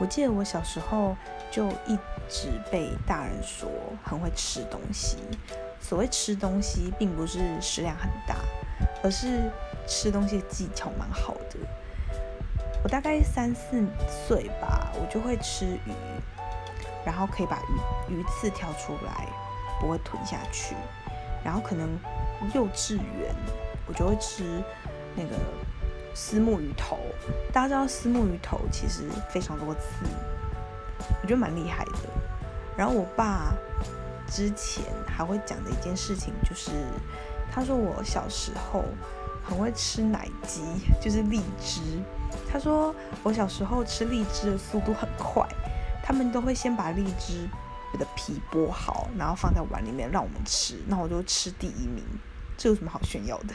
我记得我小时候就一直被大人说很会吃东西。所谓吃东西，并不是食量很大，而是吃东西的技巧蛮好的。我大概三四岁吧，我就会吃鱼，然后可以把鱼鱼刺挑出来，不会吞下去。然后可能幼稚园，我就会吃那个丝木鱼头。大家知道丝木鱼头其实非常多刺，我觉得蛮厉害的。然后我爸。之前还会讲的一件事情，就是他说我小时候很会吃奶鸡，就是荔枝。他说我小时候吃荔枝的速度很快，他们都会先把荔枝的皮剥好，然后放在碗里面让我们吃，那我就吃第一名。这有什么好炫耀的？